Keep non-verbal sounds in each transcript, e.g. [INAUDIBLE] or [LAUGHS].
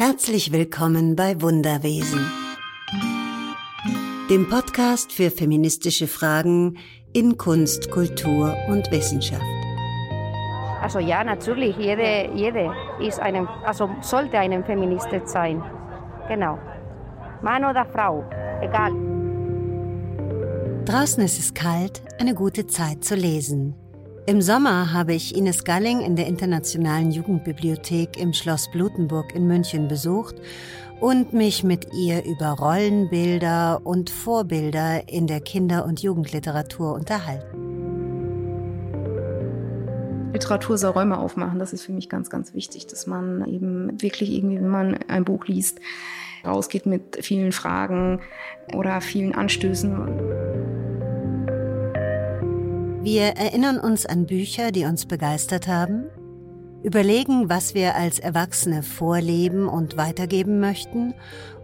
Herzlich willkommen bei Wunderwesen, dem Podcast für feministische Fragen in Kunst, Kultur und Wissenschaft. Also ja, natürlich, jede, jede ist eine, also sollte eine Feministin sein. Genau. Mann oder Frau, egal. Draußen ist es kalt, eine gute Zeit zu lesen. Im Sommer habe ich Ines Galling in der Internationalen Jugendbibliothek im Schloss Blutenburg in München besucht und mich mit ihr über Rollenbilder und Vorbilder in der Kinder- und Jugendliteratur unterhalten. Literatur soll Räume aufmachen, das ist für mich ganz, ganz wichtig, dass man eben wirklich irgendwie, wenn man ein Buch liest, rausgeht mit vielen Fragen oder vielen Anstößen. Wir erinnern uns an Bücher, die uns begeistert haben, überlegen, was wir als Erwachsene vorleben und weitergeben möchten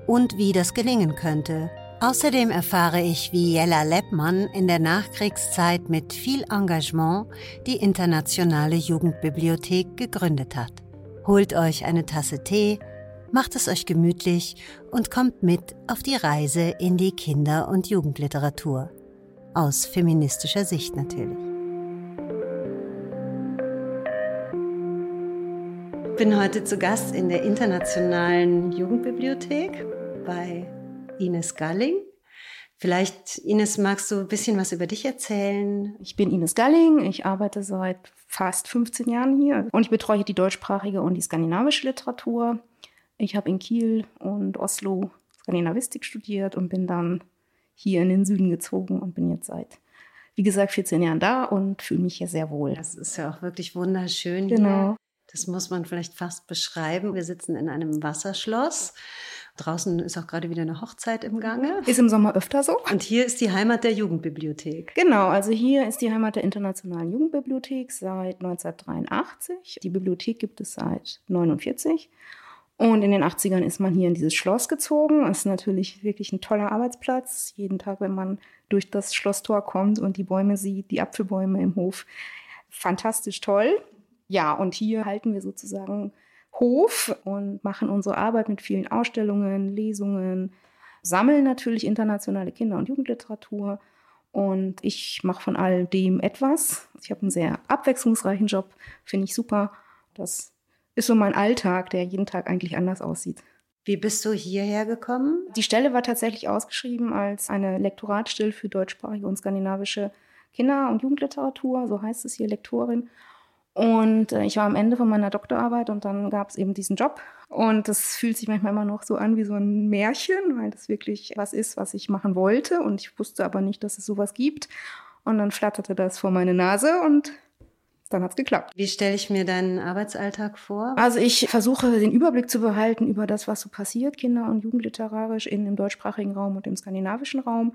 und wie das gelingen könnte. Außerdem erfahre ich, wie Jella Leppmann in der Nachkriegszeit mit viel Engagement die Internationale Jugendbibliothek gegründet hat. Holt euch eine Tasse Tee, macht es euch gemütlich und kommt mit auf die Reise in die Kinder- und Jugendliteratur aus feministischer Sicht natürlich. Ich bin heute zu Gast in der Internationalen Jugendbibliothek bei Ines Galling. Vielleicht, Ines, magst du ein bisschen was über dich erzählen? Ich bin Ines Galling, ich arbeite seit fast 15 Jahren hier und ich betreue die deutschsprachige und die skandinavische Literatur. Ich habe in Kiel und Oslo Skandinavistik studiert und bin dann hier in den Süden gezogen und bin jetzt seit, wie gesagt, 14 Jahren da und fühle mich hier sehr wohl. Das ist ja auch wirklich wunderschön. Genau. Hier. Das muss man vielleicht fast beschreiben. Wir sitzen in einem Wasserschloss. Draußen ist auch gerade wieder eine Hochzeit im Gange. Ist im Sommer öfter so. Und hier ist die Heimat der Jugendbibliothek. Genau, also hier ist die Heimat der Internationalen Jugendbibliothek seit 1983. Die Bibliothek gibt es seit 1949. Und in den 80ern ist man hier in dieses Schloss gezogen. Das ist natürlich wirklich ein toller Arbeitsplatz. Jeden Tag, wenn man durch das Schlosstor kommt und die Bäume sieht, die Apfelbäume im Hof, fantastisch toll. Ja, und hier halten wir sozusagen Hof und machen unsere Arbeit mit vielen Ausstellungen, Lesungen, sammeln natürlich internationale Kinder- und Jugendliteratur. Und ich mache von all dem etwas. Ich habe einen sehr abwechslungsreichen Job, finde ich super. Das ist so mein Alltag, der jeden Tag eigentlich anders aussieht. Wie bist du hierher gekommen? Die Stelle war tatsächlich ausgeschrieben als eine Lektoratstelle für deutschsprachige und skandinavische Kinder- und Jugendliteratur, so heißt es hier Lektorin. Und äh, ich war am Ende von meiner Doktorarbeit und dann gab es eben diesen Job. Und das fühlt sich manchmal immer noch so an wie so ein Märchen, weil das wirklich was ist, was ich machen wollte. Und ich wusste aber nicht, dass es sowas gibt. Und dann flatterte das vor meine Nase und dann hat es geklappt. Wie stelle ich mir deinen Arbeitsalltag vor? Also ich versuche den Überblick zu behalten über das, was so passiert, Kinder- und Jugendliterarisch in dem deutschsprachigen Raum und im skandinavischen Raum.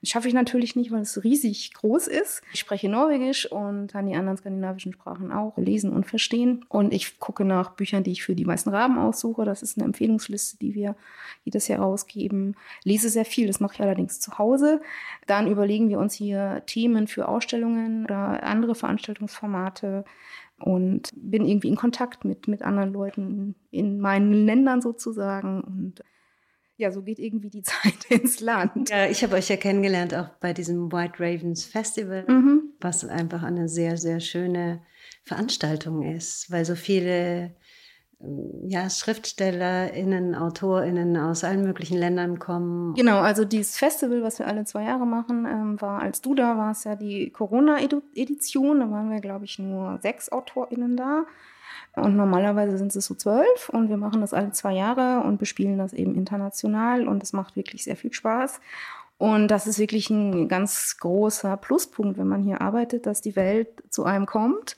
Das schaffe ich natürlich nicht, weil es riesig groß ist. Ich spreche Norwegisch und kann die anderen skandinavischen Sprachen auch lesen und verstehen. Und ich gucke nach Büchern, die ich für die meisten Raben aussuche. Das ist eine Empfehlungsliste, die wir jedes Jahr rausgeben. Lese sehr viel, das mache ich allerdings zu Hause. Dann überlegen wir uns hier Themen für Ausstellungen oder andere Veranstaltungsformate und bin irgendwie in Kontakt mit, mit anderen Leuten in meinen Ländern sozusagen und ja, so geht irgendwie die [LAUGHS] Zeit ins Land. Ja, ich habe euch ja kennengelernt auch bei diesem White Ravens Festival, mhm. was einfach eine sehr, sehr schöne Veranstaltung ist, weil so viele ja, SchriftstellerInnen, AutorInnen aus allen möglichen Ländern kommen. Genau, also dieses Festival, was wir alle zwei Jahre machen, ähm, war, als du da warst, ja die Corona-Edition. Da waren wir, glaube ich, nur sechs AutorInnen da. Und normalerweise sind es so zwölf und wir machen das alle zwei Jahre und bespielen das eben international und es macht wirklich sehr viel Spaß. Und das ist wirklich ein ganz großer Pluspunkt, wenn man hier arbeitet, dass die Welt zu einem kommt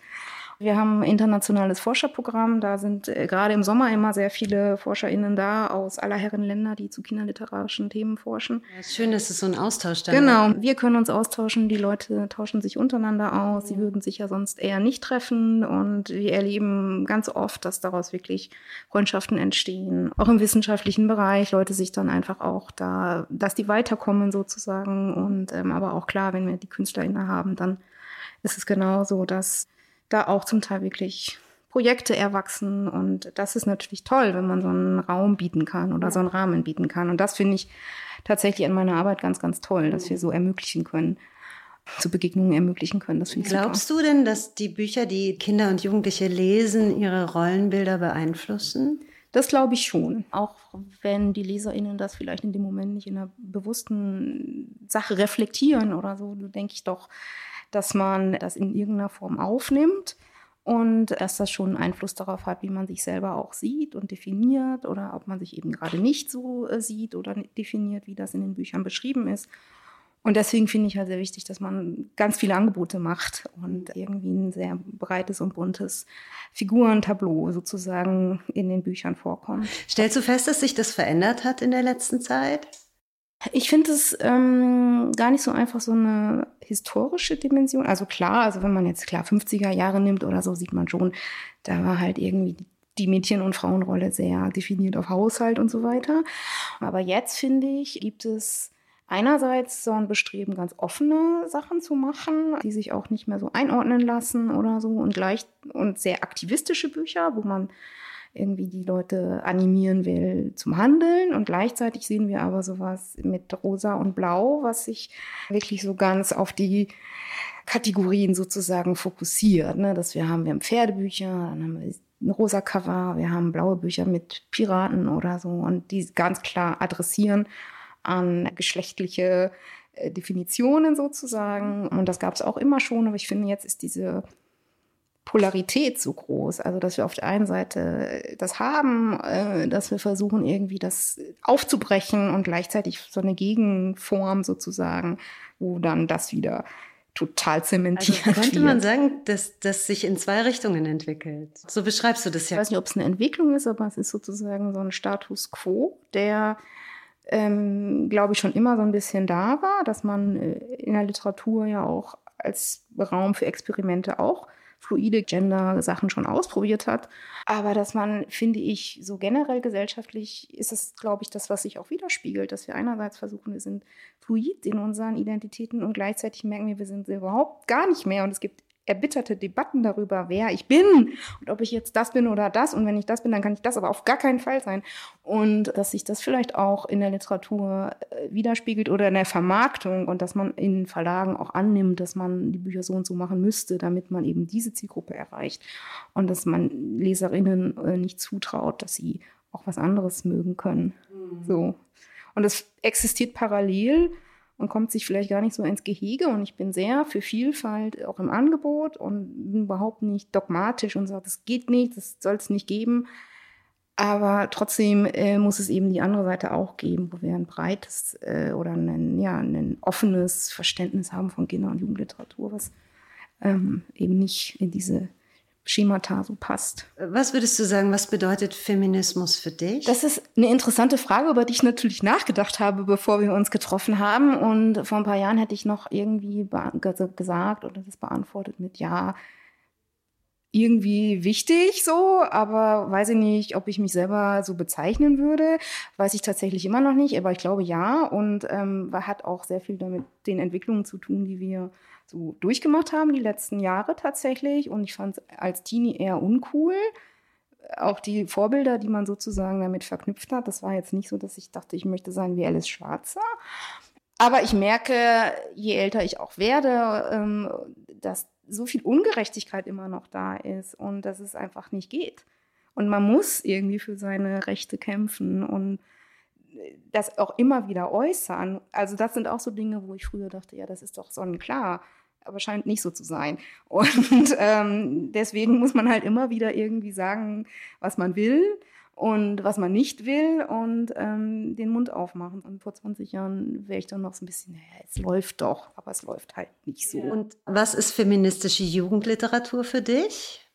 wir haben ein internationales Forscherprogramm. Da sind äh, gerade im Sommer immer sehr viele ForscherInnen da aus aller Herren Länder, die zu kinderliterarischen Themen forschen. Ja, schön, dass es so ein Austausch da Genau, war. wir können uns austauschen. Die Leute tauschen sich untereinander aus. Sie würden sich ja sonst eher nicht treffen. Und wir erleben ganz oft, dass daraus wirklich Freundschaften entstehen. Auch im wissenschaftlichen Bereich. Leute sich dann einfach auch da, dass die weiterkommen sozusagen. Und ähm, aber auch klar, wenn wir die KünstlerInnen haben, dann ist es genauso, dass da auch zum Teil wirklich Projekte erwachsen. Und das ist natürlich toll, wenn man so einen Raum bieten kann oder ja. so einen Rahmen bieten kann. Und das finde ich tatsächlich an meiner Arbeit ganz, ganz toll, dass wir so ermöglichen können zu Begegnungen ermöglichen können. Das finde ich Glaubst super. du denn, dass die Bücher, die Kinder und Jugendliche lesen, ihre Rollenbilder beeinflussen? Das glaube ich schon. Auch wenn die LeserInnen das vielleicht in dem Moment nicht in einer bewussten Sache reflektieren oder so, denke ich doch, dass man das in irgendeiner Form aufnimmt und dass das schon einen Einfluss darauf hat, wie man sich selber auch sieht und definiert oder ob man sich eben gerade nicht so äh, sieht oder definiert, wie das in den Büchern beschrieben ist. Und deswegen finde ich halt sehr wichtig, dass man ganz viele Angebote macht und irgendwie ein sehr breites und buntes Figurentableau sozusagen in den Büchern vorkommt. Stellst du fest, dass sich das verändert hat in der letzten Zeit? Ich finde es ähm, gar nicht so einfach so eine historische Dimension. Also klar, also wenn man jetzt klar 50er Jahre nimmt oder so, sieht man schon, da war halt irgendwie die Mädchen- und Frauenrolle sehr definiert auf Haushalt und so weiter. Aber jetzt finde ich, gibt es einerseits so ein Bestreben, ganz offene Sachen zu machen, die sich auch nicht mehr so einordnen lassen oder so und gleich und sehr aktivistische Bücher, wo man irgendwie die Leute animieren will zum Handeln. Und gleichzeitig sehen wir aber sowas mit Rosa und Blau, was sich wirklich so ganz auf die Kategorien sozusagen fokussiert. Ne? Dass wir haben, wir haben Pferdebücher, dann haben wir ein rosa Cover, wir haben blaue Bücher mit Piraten oder so und die ganz klar adressieren an geschlechtliche äh, Definitionen sozusagen. Und das gab es auch immer schon, aber ich finde, jetzt ist diese Polarität so groß. Also, dass wir auf der einen Seite das haben, äh, dass wir versuchen, irgendwie das aufzubrechen und gleichzeitig so eine Gegenform sozusagen, wo dann das wieder total zementiert also könnte man sagen, dass das sich in zwei Richtungen entwickelt. So beschreibst du das ja. Ich weiß nicht, ob es eine Entwicklung ist, aber es ist sozusagen so ein Status quo, der ähm, glaube ich, schon immer so ein bisschen da war, dass man äh, in der Literatur ja auch als Raum für Experimente auch fluide Gender-Sachen schon ausprobiert hat. Aber dass man, finde ich, so generell gesellschaftlich ist es, glaube ich, das, was sich auch widerspiegelt, dass wir einerseits versuchen, wir sind fluid in unseren Identitäten und gleichzeitig merken wir, wir sind überhaupt gar nicht mehr. Und es gibt erbitterte Debatten darüber, wer ich bin und ob ich jetzt das bin oder das. Und wenn ich das bin, dann kann ich das aber auf gar keinen Fall sein. Und dass sich das vielleicht auch in der Literatur äh, widerspiegelt oder in der Vermarktung und dass man in Verlagen auch annimmt, dass man die Bücher so und so machen müsste, damit man eben diese Zielgruppe erreicht. Und dass man Leserinnen äh, nicht zutraut, dass sie auch was anderes mögen können. Mhm. So. Und das existiert parallel und kommt sich vielleicht gar nicht so ins Gehege. Und ich bin sehr für Vielfalt auch im Angebot und überhaupt nicht dogmatisch und sage, das geht nicht, das soll es nicht geben. Aber trotzdem äh, muss es eben die andere Seite auch geben, wo wir ein breites äh, oder ein, ja, ein offenes Verständnis haben von Kinder- und Jugendliteratur, was ähm, eben nicht in diese Schemata so passt. Was würdest du sagen, was bedeutet Feminismus für dich? Das ist eine interessante Frage, über die ich natürlich nachgedacht habe, bevor wir uns getroffen haben. Und vor ein paar Jahren hätte ich noch irgendwie gesagt oder das beantwortet mit Ja, irgendwie wichtig so, aber weiß ich nicht, ob ich mich selber so bezeichnen würde. Weiß ich tatsächlich immer noch nicht, aber ich glaube ja. Und ähm, hat auch sehr viel damit den Entwicklungen zu tun, die wir so durchgemacht haben die letzten Jahre tatsächlich. Und ich fand es als Teenie eher uncool. Auch die Vorbilder, die man sozusagen damit verknüpft hat, das war jetzt nicht so, dass ich dachte, ich möchte sein wie Alice Schwarzer. Aber ich merke, je älter ich auch werde, ähm, dass so viel Ungerechtigkeit immer noch da ist und dass es einfach nicht geht. Und man muss irgendwie für seine Rechte kämpfen und das auch immer wieder äußern. Also das sind auch so Dinge, wo ich früher dachte, ja, das ist doch sonnenklar aber scheint nicht so zu sein. Und [LAUGHS] ähm, deswegen muss man halt immer wieder irgendwie sagen, was man will und was man nicht will und ähm, den Mund aufmachen. Und vor 20 Jahren wäre ich dann noch so ein bisschen, naja, es läuft doch, aber es läuft halt nicht so. Und was ist feministische Jugendliteratur für dich?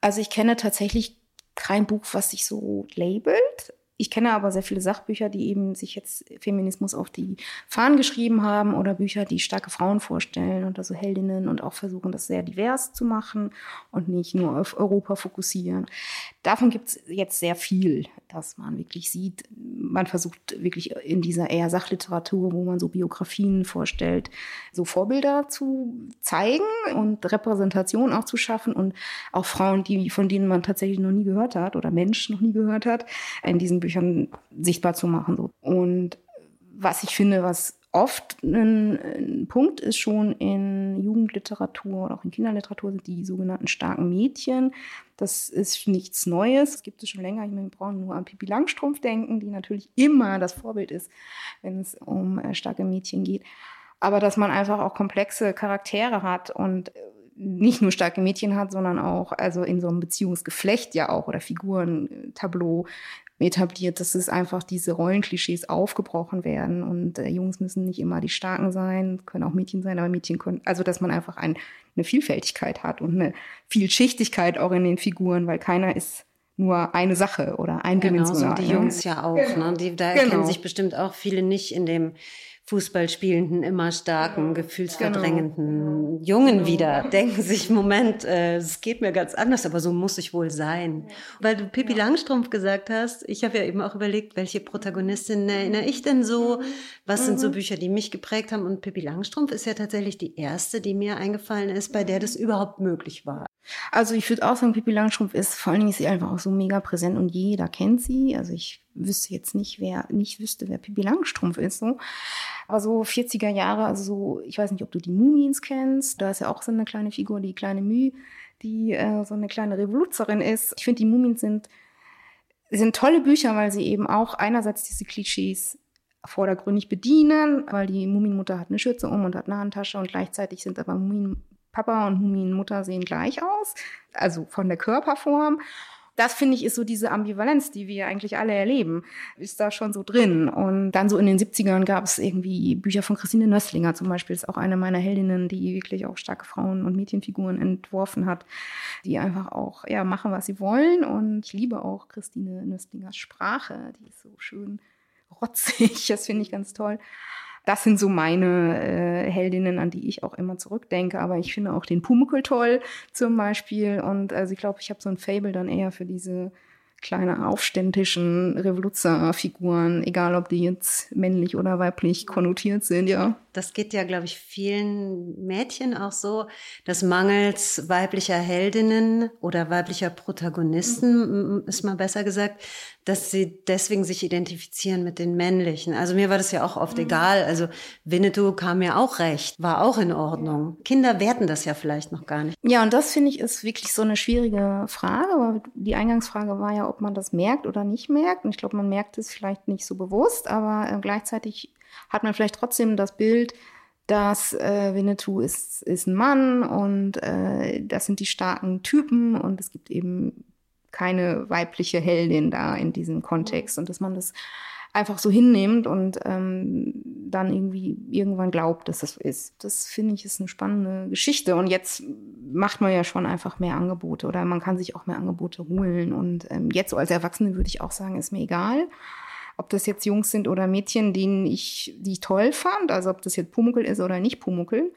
Also ich kenne tatsächlich kein Buch, was sich so labelt. Ich kenne aber sehr viele Sachbücher, die eben sich jetzt Feminismus auf die Fahnen geschrieben haben oder Bücher, die starke Frauen vorstellen und also Heldinnen und auch versuchen, das sehr divers zu machen und nicht nur auf Europa fokussieren. Davon gibt es jetzt sehr viel, dass man wirklich sieht, man versucht wirklich in dieser eher Sachliteratur, wo man so Biografien vorstellt, so Vorbilder zu zeigen und Repräsentation auch zu schaffen und auch Frauen, die, von denen man tatsächlich noch nie gehört hat oder Mensch noch nie gehört hat, in diesen Büchern sichtbar zu machen. Und was ich finde, was oft ein, ein, Punkt ist schon in Jugendliteratur oder auch in Kinderliteratur sind die sogenannten starken Mädchen. Das ist nichts Neues. Das gibt es schon länger. Ich meine, wir brauchen nur an Pippi Langstrumpf denken, die natürlich immer das Vorbild ist, wenn es um äh, starke Mädchen geht. Aber dass man einfach auch komplexe Charaktere hat und äh, nicht nur starke Mädchen hat, sondern auch also in so einem Beziehungsgeflecht ja auch oder Figurentableau etabliert, dass es einfach diese Rollenklischees aufgebrochen werden und äh, Jungs müssen nicht immer die Starken sein, können auch Mädchen sein, aber Mädchen können, also dass man einfach ein, eine Vielfältigkeit hat und eine Vielschichtigkeit auch in den Figuren, weil keiner ist nur eine Sache oder ein Genau, so die Jungs ja auch. Ne? Die, da genau. erkennen sich bestimmt auch viele nicht in dem Fußballspielenden, immer starken, gefühlsverdrängenden genau. Jungen genau. wieder denken sich, Moment, äh, es geht mir ganz anders, aber so muss ich wohl sein. Ja. Weil du Pippi ja. Langstrumpf gesagt hast, ich habe ja eben auch überlegt, welche Protagonistin erinnere ich denn so? Was mhm. sind so mhm. Bücher, die mich geprägt haben? Und Pippi Langstrumpf ist ja tatsächlich die erste, die mir eingefallen ist, bei der das überhaupt möglich war. Also ich würde auch sagen, Pippi Langstrumpf ist, vor allen Dingen ist sie einfach auch so mega präsent und jeder kennt sie. Also ich wüsste jetzt nicht, wer nicht wüsste, wer Pippi Langstrumpf ist. So. Aber so 40er Jahre, also so, ich weiß nicht, ob du die Mumins kennst. Da ist ja auch so eine kleine Figur, die kleine Müh, die äh, so eine kleine Revoluzerin ist. Ich finde, die Mumins sind, sind tolle Bücher, weil sie eben auch einerseits diese Klischees vordergründig bedienen, weil die Muminmutter hat eine Schürze um und hat eine Handtasche und gleichzeitig sind aber Mumin Papa und Muminmutter sehen gleich aus, also von der Körperform das finde ich ist so diese Ambivalenz, die wir eigentlich alle erleben, ist da schon so drin. Und dann so in den 70ern gab es irgendwie Bücher von Christine Nösslinger zum Beispiel, ist auch eine meiner Heldinnen, die wirklich auch starke Frauen- und Mädchenfiguren entworfen hat, die einfach auch ja, machen, was sie wollen. Und ich liebe auch Christine Nösslingers Sprache, die ist so schön rotzig, [LAUGHS] das finde ich ganz toll das sind so meine äh, Heldinnen, an die ich auch immer zurückdenke. Aber ich finde auch den Pumuckl toll zum Beispiel. Und also ich glaube, ich habe so ein Fable dann eher für diese kleine aufständischen Revoluzerfiguren, egal ob die jetzt männlich oder weiblich konnotiert sind, ja. Das geht ja, glaube ich, vielen Mädchen auch so, dass mangels weiblicher Heldinnen oder weiblicher Protagonisten, mhm. ist mal besser gesagt, dass sie deswegen sich identifizieren mit den männlichen. Also mir war das ja auch oft mhm. egal. Also Winnetou kam mir auch recht, war auch in Ordnung. Kinder werten das ja vielleicht noch gar nicht. Ja, und das finde ich ist wirklich so eine schwierige Frage, die Eingangsfrage war ja, ob man das merkt oder nicht merkt. Und ich glaube, man merkt es vielleicht nicht so bewusst, aber äh, gleichzeitig hat man vielleicht trotzdem das Bild, dass äh, Winnetou ist, ist ein Mann und äh, das sind die starken Typen und es gibt eben keine weibliche Heldin da in diesem Kontext und dass man das einfach so hinnimmt und ähm, dann irgendwie irgendwann glaubt, dass das so ist. Das finde ich ist eine spannende Geschichte. Und jetzt macht man ja schon einfach mehr Angebote oder man kann sich auch mehr Angebote holen. Und ähm, jetzt so als Erwachsene würde ich auch sagen, ist mir egal, ob das jetzt Jungs sind oder Mädchen, denen ich, die ich toll fand, also ob das jetzt Pumuckel ist oder nicht Pumuckel.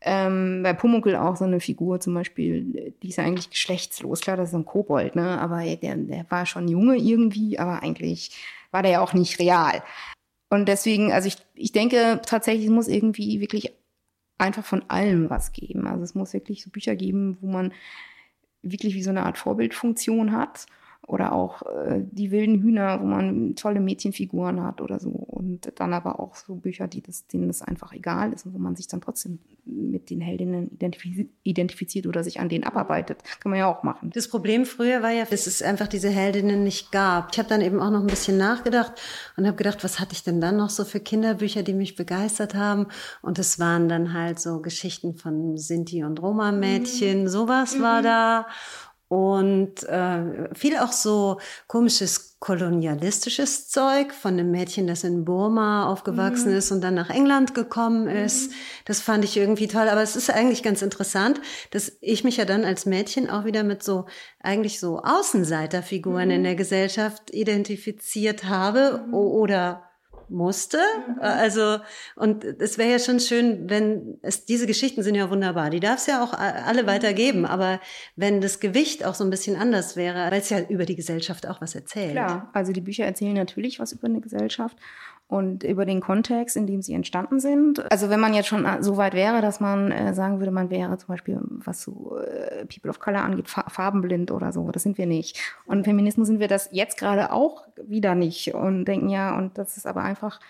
Ähm, bei Pumuckel auch so eine Figur zum Beispiel, die ist ja eigentlich geschlechtslos. Klar, das ist ein Kobold, ne? Aber der, der war schon Junge irgendwie, aber eigentlich war der ja auch nicht real. Und deswegen, also ich, ich denke tatsächlich, es muss irgendwie wirklich einfach von allem was geben. Also es muss wirklich so Bücher geben, wo man wirklich wie so eine Art Vorbildfunktion hat oder auch äh, die wilden Hühner, wo man tolle Mädchenfiguren hat oder so. Und dann aber auch so Bücher, die das, denen das einfach egal ist und wo man sich dann trotzdem mit den Heldinnen identifiz identifiziert oder sich an denen abarbeitet. Kann man ja auch machen. Das Problem früher war ja, dass es einfach diese Heldinnen nicht gab. Ich habe dann eben auch noch ein bisschen nachgedacht und habe gedacht, was hatte ich denn dann noch so für Kinderbücher, die mich begeistert haben? Und es waren dann halt so Geschichten von Sinti und Roma-Mädchen, mhm. sowas mhm. war da und äh, viel auch so komisches kolonialistisches Zeug von einem Mädchen, das in Burma aufgewachsen mhm. ist und dann nach England gekommen ist. Mhm. Das fand ich irgendwie toll. Aber es ist eigentlich ganz interessant, dass ich mich ja dann als Mädchen auch wieder mit so eigentlich so Außenseiterfiguren mhm. in der Gesellschaft identifiziert habe mhm. oder musste. Mhm. Also, und es wäre ja schon schön, wenn es, diese Geschichten sind ja wunderbar. Die darf es ja auch alle weitergeben. Aber wenn das Gewicht auch so ein bisschen anders wäre, weil es ja über die Gesellschaft auch was erzählt. Klar, also die Bücher erzählen natürlich was über eine Gesellschaft und über den Kontext, in dem sie entstanden sind. Also wenn man jetzt schon so weit wäre, dass man äh, sagen würde, man wäre zum Beispiel, was so äh, People of Color angeht, farbenblind oder so, das sind wir nicht. Und Feminismus sind wir das jetzt gerade auch wieder nicht und denken ja, und das ist aber einfach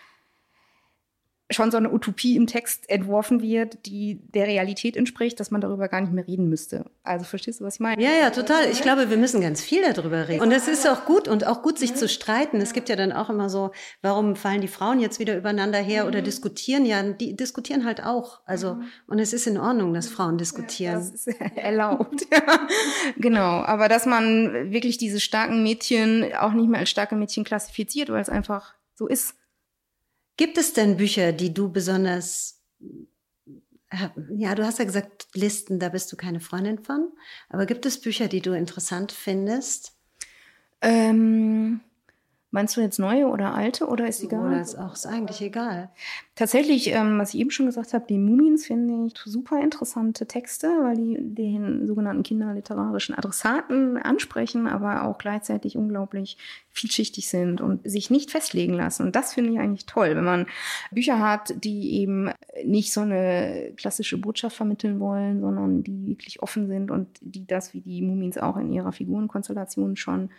schon so eine Utopie im Text entworfen wird, die der Realität entspricht, dass man darüber gar nicht mehr reden müsste. Also verstehst du, was ich meine? Ja, ja, total. Ich glaube, wir müssen ganz viel darüber reden. Und es ist auch gut und auch gut, sich zu streiten. Es gibt ja dann auch immer so, warum fallen die Frauen jetzt wieder übereinander her oder diskutieren? Ja, die diskutieren halt auch. Also, und es ist in Ordnung, dass Frauen diskutieren. Das ist [LAUGHS] erlaubt, ja. Genau. Aber dass man wirklich diese starken Mädchen auch nicht mehr als starke Mädchen klassifiziert, weil es einfach so ist. Gibt es denn Bücher, die du besonders, ja, du hast ja gesagt, Listen, da bist du keine Freundin von, aber gibt es Bücher, die du interessant findest? Ähm, Meinst du jetzt neue oder alte oder ist egal? Oder ist auch ist eigentlich egal. Tatsächlich, ähm, was ich eben schon gesagt habe, die Mumins finde ich super interessante Texte, weil die den sogenannten kinderliterarischen Adressaten ansprechen, aber auch gleichzeitig unglaublich vielschichtig sind und sich nicht festlegen lassen. Und das finde ich eigentlich toll, wenn man Bücher hat, die eben nicht so eine klassische Botschaft vermitteln wollen, sondern die wirklich offen sind und die das, wie die Mumins auch in ihrer Figurenkonstellation schon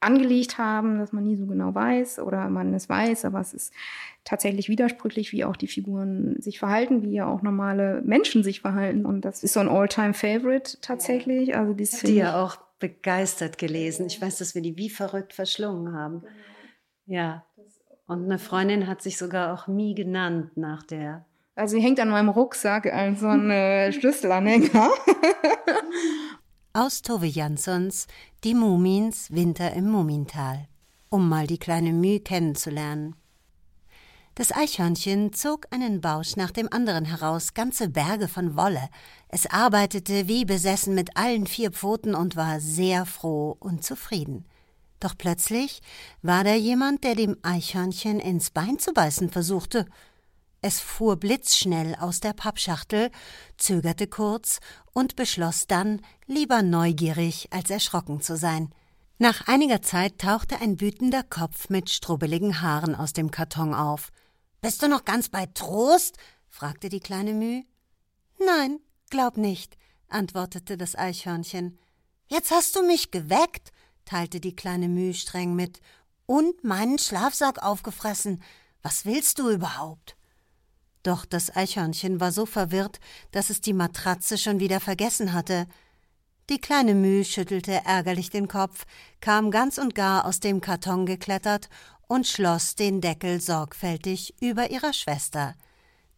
angelegt haben, dass man nie so genau weiß oder man es weiß, aber es ist tatsächlich widersprüchlich, wie auch die Figuren sich verhalten, wie ja auch normale Menschen sich verhalten. Und das ist so ein All-Time-Favorite tatsächlich. Also dies die ja auch begeistert gelesen. Ich weiß, dass wir die wie verrückt verschlungen haben. Ja. Und eine Freundin hat sich sogar auch Mi genannt nach der. Also sie hängt an meinem Rucksack als so ein äh, [LAUGHS] Schlüsselanhänger. [LAUGHS] Aus Tove Janssons Die Mumins Winter im Mumintal, um mal die kleine Müh kennenzulernen. Das Eichhörnchen zog einen Bausch nach dem anderen heraus, ganze Berge von Wolle. Es arbeitete wie besessen mit allen vier Pfoten und war sehr froh und zufrieden. Doch plötzlich war da jemand, der dem Eichhörnchen ins Bein zu beißen versuchte. Es fuhr blitzschnell aus der Pappschachtel, zögerte kurz und beschloss dann, lieber neugierig als erschrocken zu sein. Nach einiger Zeit tauchte ein wütender Kopf mit strubbeligen Haaren aus dem Karton auf. Bist du noch ganz bei Trost? fragte die kleine Müh. Nein, glaub nicht, antwortete das Eichhörnchen. Jetzt hast du mich geweckt, teilte die kleine Müh streng mit, und meinen Schlafsack aufgefressen. Was willst du überhaupt? Doch das Eichhörnchen war so verwirrt, dass es die Matratze schon wieder vergessen hatte. Die kleine Müh schüttelte ärgerlich den Kopf, kam ganz und gar aus dem Karton geklettert und schloss den Deckel sorgfältig über ihrer Schwester.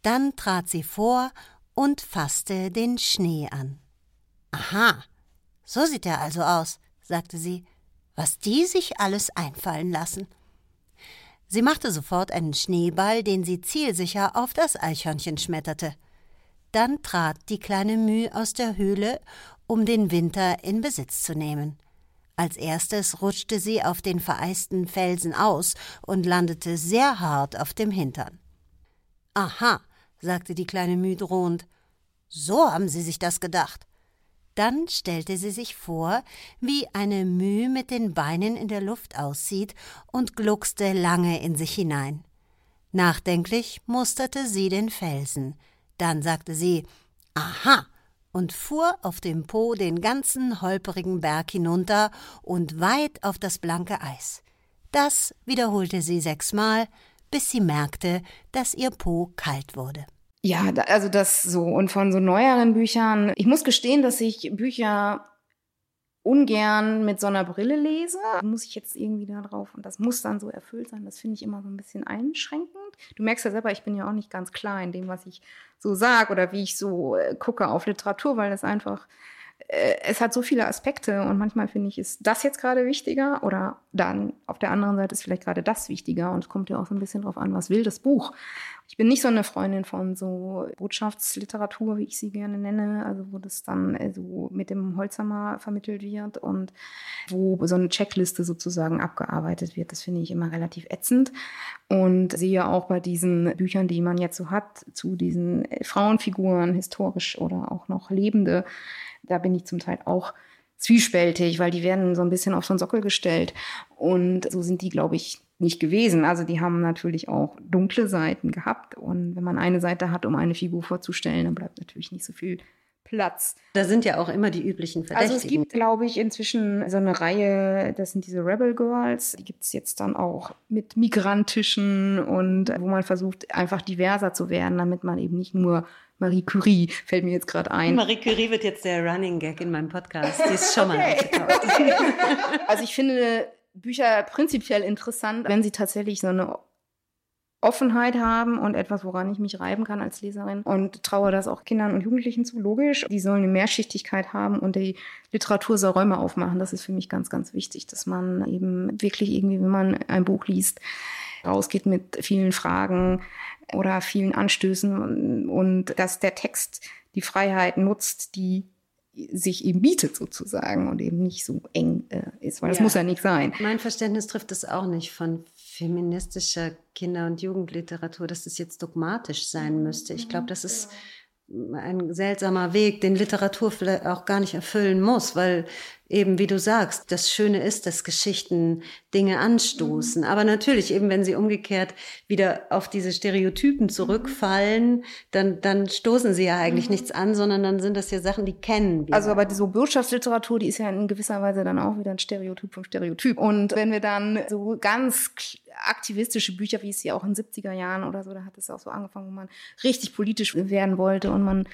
Dann trat sie vor und fasste den Schnee an. Aha, so sieht er also aus, sagte sie, was die sich alles einfallen lassen. Sie machte sofort einen Schneeball, den sie zielsicher auf das Eichhörnchen schmetterte. Dann trat die kleine Müh aus der Höhle, um den Winter in Besitz zu nehmen. Als erstes rutschte sie auf den vereisten Felsen aus und landete sehr hart auf dem Hintern. Aha, sagte die kleine Müh drohend. So haben Sie sich das gedacht. Dann stellte sie sich vor, wie eine Müh mit den Beinen in der Luft aussieht und gluckste lange in sich hinein. Nachdenklich musterte sie den Felsen. Dann sagte sie Aha und fuhr auf dem Po den ganzen holperigen Berg hinunter und weit auf das blanke Eis. Das wiederholte sie sechsmal, bis sie merkte, dass ihr Po kalt wurde. Ja, also das so. Und von so neueren Büchern, ich muss gestehen, dass ich Bücher ungern mit so einer Brille lese. Muss ich jetzt irgendwie da drauf und das muss dann so erfüllt sein. Das finde ich immer so ein bisschen einschränkend. Du merkst ja selber, ich bin ja auch nicht ganz klar in dem, was ich so sage oder wie ich so äh, gucke auf Literatur, weil das einfach es hat so viele Aspekte und manchmal finde ich, ist das jetzt gerade wichtiger oder dann auf der anderen Seite ist vielleicht gerade das wichtiger und es kommt ja auch so ein bisschen drauf an, was will das Buch. Ich bin nicht so eine Freundin von so Botschaftsliteratur, wie ich sie gerne nenne, also wo das dann äh, so mit dem Holzhammer vermittelt wird und wo so eine Checkliste sozusagen abgearbeitet wird. Das finde ich immer relativ ätzend und sehe auch bei diesen Büchern, die man jetzt so hat, zu diesen Frauenfiguren, historisch oder auch noch lebende, da bin ich zum Teil auch zwiespältig, weil die werden so ein bisschen auf so einen Sockel gestellt. Und so sind die, glaube ich, nicht gewesen. Also die haben natürlich auch dunkle Seiten gehabt. Und wenn man eine Seite hat, um eine Figur vorzustellen, dann bleibt natürlich nicht so viel Platz. Da sind ja auch immer die üblichen Verdächtigen. Also es gibt, glaube ich, inzwischen so eine Reihe, das sind diese Rebel Girls, die gibt es jetzt dann auch mit migrantischen und wo man versucht, einfach diverser zu werden, damit man eben nicht nur Marie Curie fällt mir jetzt gerade ein. Marie Curie wird jetzt der Running Gag in meinem Podcast. Die ist schon mal okay. [LAUGHS] Also ich finde Bücher prinzipiell interessant, wenn sie tatsächlich so eine Offenheit haben und etwas, woran ich mich reiben kann als Leserin und traue das auch Kindern und Jugendlichen zu, logisch. Die sollen eine Mehrschichtigkeit haben und die Literatur soll Räume aufmachen. Das ist für mich ganz, ganz wichtig, dass man eben wirklich irgendwie, wenn man ein Buch liest, rausgeht mit vielen Fragen oder vielen Anstößen und dass der Text die Freiheit nutzt, die sich eben bietet sozusagen und eben nicht so eng äh, ist, weil das muss ja nicht sein. Mein Verständnis trifft es auch nicht von feministischer Kinder- und Jugendliteratur, dass es jetzt dogmatisch sein müsste. Ich glaube, das ist ein seltsamer Weg, den Literatur vielleicht auch gar nicht erfüllen muss, weil eben, wie du sagst, das Schöne ist, dass Geschichten Dinge anstoßen. Aber natürlich, eben wenn sie umgekehrt wieder auf diese Stereotypen zurückfallen, dann, dann stoßen sie ja eigentlich mhm. nichts an, sondern dann sind das ja Sachen, die kennen wir. Also aber so Wirtschaftsliteratur, die ist ja in gewisser Weise dann auch wieder ein Stereotyp vom Stereotyp. Und wenn wir dann so ganz aktivistische Bücher, wie es ja auch in den 70er Jahren oder so, da hat es auch so angefangen, wo man richtig politisch werden wollte und man